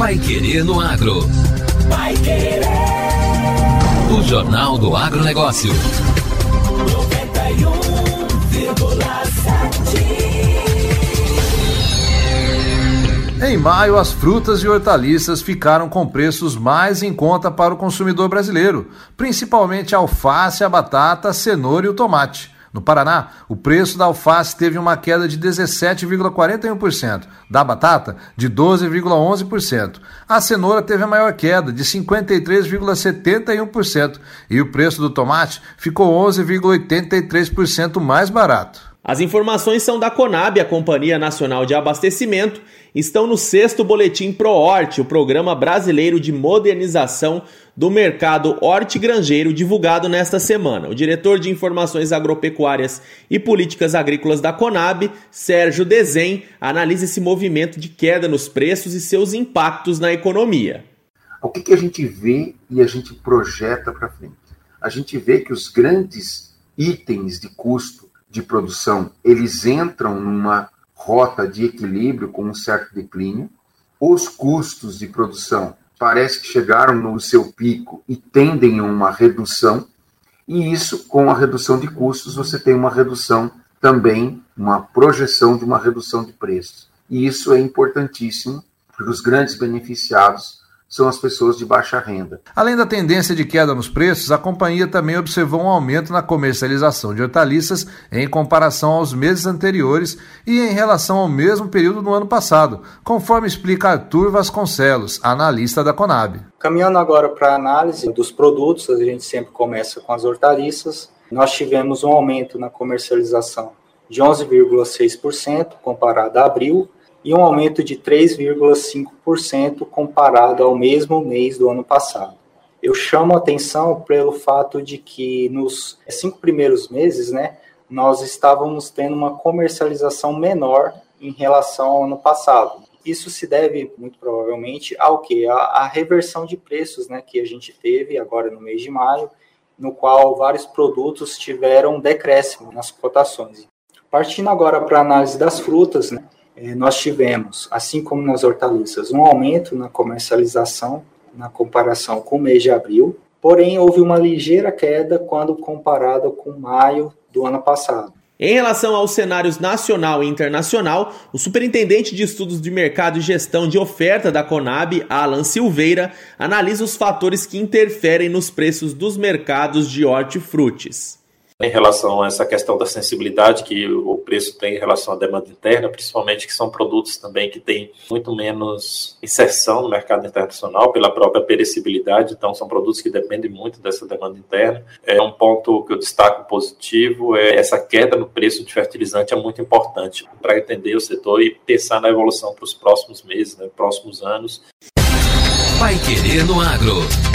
Pai Querer no Agro. Pai Querer. O Jornal do Agronegócio. 91,7. Em maio, as frutas e hortaliças ficaram com preços mais em conta para o consumidor brasileiro, principalmente a alface, a batata, a cenoura e o tomate. No Paraná, o preço da alface teve uma queda de 17,41%, da batata de 12,11%. A cenoura teve a maior queda, de 53,71%, e o preço do tomate ficou 11,83% mais barato. As informações são da Conab, a Companhia Nacional de Abastecimento, estão no sexto boletim ProHort, o Programa Brasileiro de Modernização do Mercado Hortigranjeiro, divulgado nesta semana. O diretor de Informações Agropecuárias e Políticas Agrícolas da Conab, Sérgio Dezem, analisa esse movimento de queda nos preços e seus impactos na economia. O que, que a gente vê e a gente projeta para frente? A gente vê que os grandes itens de custo de produção, eles entram numa rota de equilíbrio com um certo declínio. Os custos de produção parece que chegaram no seu pico e tendem a uma redução. E isso, com a redução de custos, você tem uma redução também, uma projeção de uma redução de preços. E isso é importantíssimo, porque os grandes beneficiados são as pessoas de baixa renda. Além da tendência de queda nos preços, a companhia também observou um aumento na comercialização de hortaliças em comparação aos meses anteriores e em relação ao mesmo período do ano passado, conforme explica Arthur Vasconcelos, analista da Conab. Caminhando agora para a análise dos produtos, a gente sempre começa com as hortaliças. Nós tivemos um aumento na comercialização de 11,6% comparado a abril e um aumento de 3,5% comparado ao mesmo mês do ano passado. Eu chamo a atenção pelo fato de que nos cinco primeiros meses, né, nós estávamos tendo uma comercialização menor em relação ao ano passado. Isso se deve muito provavelmente ao que a, a reversão de preços, né, que a gente teve agora no mês de maio, no qual vários produtos tiveram decréscimo nas cotações. Partindo agora para a análise das frutas, né, é, nós tivemos, assim como nas hortaliças, um aumento na comercialização na comparação com o mês de abril, porém houve uma ligeira queda quando comparado com maio do ano passado. Em relação aos cenários nacional e internacional, o superintendente de estudos de mercado e gestão de oferta da Conab, Alan Silveira, analisa os fatores que interferem nos preços dos mercados de hortifrutis em relação a essa questão da sensibilidade que o preço tem em relação à demanda interna, principalmente que são produtos também que têm muito menos inserção no mercado internacional pela própria perecibilidade, então são produtos que dependem muito dessa demanda interna. É um ponto que eu destaco positivo é essa queda no preço de fertilizante é muito importante para entender o setor e pensar na evolução para os próximos meses, né, próximos anos. Vai querer no agro.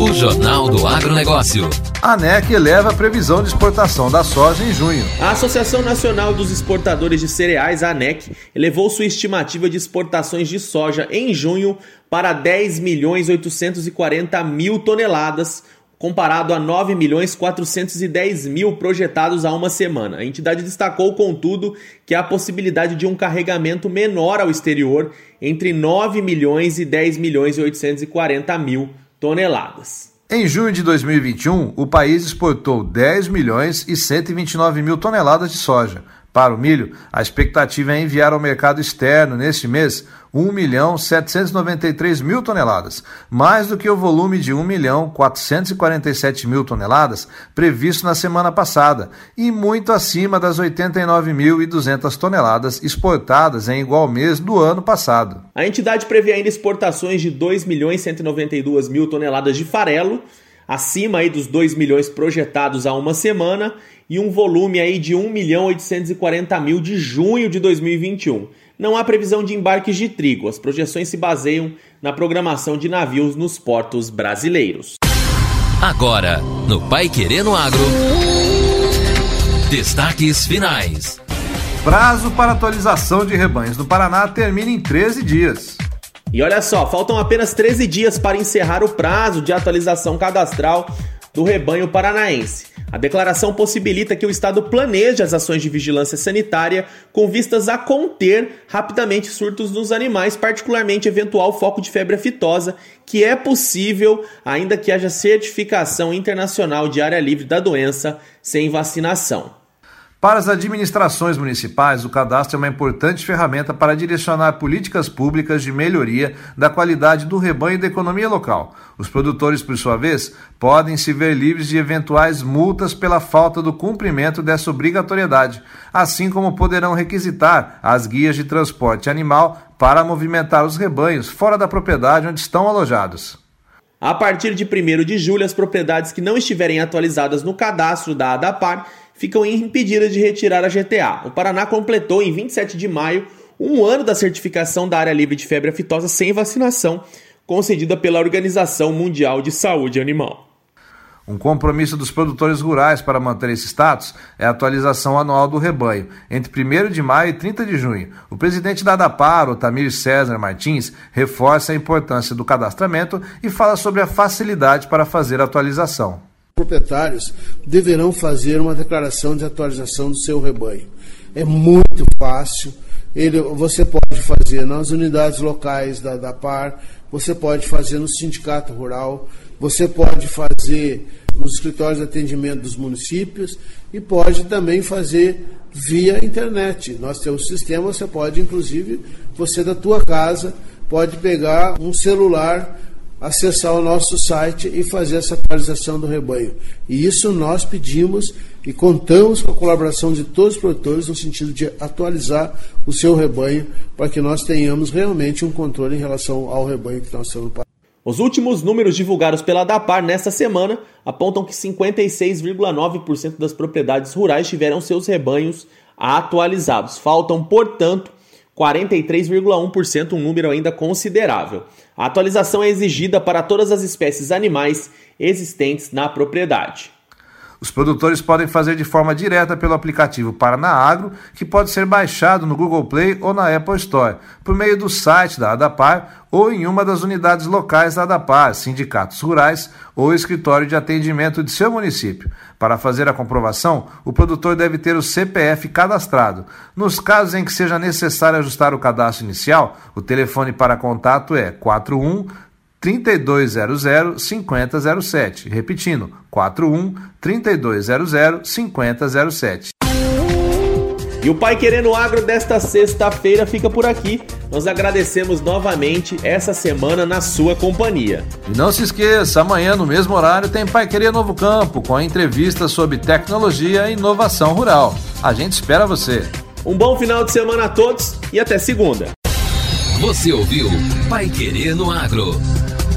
O Jornal do Agronegócio. A ANEC eleva a previsão de exportação da soja em junho. A Associação Nacional dos Exportadores de Cereais, a ANEC, elevou sua estimativa de exportações de soja em junho para 10 milhões 840 mil toneladas, comparado a 9 milhões 410 mil projetados há uma semana. A entidade destacou, contudo, que há a possibilidade de um carregamento menor ao exterior entre 9 milhões e 10 milhões e 840 mil toneladas. Em junho de 2021, o país exportou 10 milhões e 129 mil toneladas de soja. Para o milho, a expectativa é enviar ao mercado externo neste mês 1 milhão 793 mil toneladas, mais do que o volume de 1 milhão 447 mil toneladas previsto na semana passada e muito acima das 89.200 toneladas exportadas em igual mês do ano passado. A entidade prevê ainda exportações de 2 milhões 192 mil toneladas de farelo, acima aí dos 2 milhões projetados há uma semana, e um volume aí de 1 milhão 840 mil de junho de 2021 não há previsão de embarques de trigo. As projeções se baseiam na programação de navios nos portos brasileiros. Agora, no Pai Querendo Agro. Destaques finais. Prazo para atualização de rebanhos do Paraná termina em 13 dias. E olha só, faltam apenas 13 dias para encerrar o prazo de atualização cadastral do rebanho paranaense. A declaração possibilita que o Estado planeje as ações de vigilância sanitária com vistas a conter rapidamente surtos nos animais, particularmente eventual foco de febre aftosa, que é possível ainda que haja certificação internacional de área livre da doença sem vacinação. Para as administrações municipais, o cadastro é uma importante ferramenta para direcionar políticas públicas de melhoria da qualidade do rebanho e da economia local. Os produtores, por sua vez, podem se ver livres de eventuais multas pela falta do cumprimento dessa obrigatoriedade, assim como poderão requisitar as guias de transporte animal para movimentar os rebanhos fora da propriedade onde estão alojados. A partir de 1 de julho, as propriedades que não estiverem atualizadas no cadastro da ADAPAR ficam impedidas de retirar a GTA. O Paraná completou em 27 de maio um ano da certificação da área livre de febre aftosa sem vacinação, concedida pela Organização Mundial de Saúde Animal. Um compromisso dos produtores rurais para manter esse status é a atualização anual do rebanho, entre 1 de maio e 30 de junho. O presidente da ADAPAR, Otamir César Martins, reforça a importância do cadastramento e fala sobre a facilidade para fazer a atualização proprietários deverão fazer uma declaração de atualização do seu rebanho. É muito fácil. Ele, você pode fazer nas unidades locais da, da PAR, você pode fazer no sindicato rural, você pode fazer nos escritórios de atendimento dos municípios e pode também fazer via internet. Nós temos sistema, você pode, inclusive, você da tua casa, pode pegar um celular acessar o nosso site e fazer essa atualização do rebanho. E isso nós pedimos e contamos com a colaboração de todos os produtores no sentido de atualizar o seu rebanho para que nós tenhamos realmente um controle em relação ao rebanho que nós temos. Os últimos números divulgados pela DAPAR nesta semana apontam que 56,9% das propriedades rurais tiveram seus rebanhos atualizados. Faltam, portanto, 43,1%, um número ainda considerável. A atualização é exigida para todas as espécies animais existentes na propriedade. Os produtores podem fazer de forma direta pelo aplicativo Paraná Agro, que pode ser baixado no Google Play ou na Apple Store, por meio do site da ADAPAR ou em uma das unidades locais da ADAPAR, sindicatos rurais ou escritório de atendimento de seu município. Para fazer a comprovação, o produtor deve ter o CPF cadastrado. Nos casos em que seja necessário ajustar o cadastro inicial, o telefone para contato é 41 3200 5007. Repetindo, 41 3200 5007. E o Pai Querendo Agro desta sexta-feira fica por aqui. Nós agradecemos novamente essa semana na sua companhia. E não se esqueça, amanhã no mesmo horário tem Pai Querer Novo Campo, com a entrevista sobre tecnologia e inovação rural. A gente espera você. Um bom final de semana a todos e até segunda. Você ouviu Pai Querer no Agro.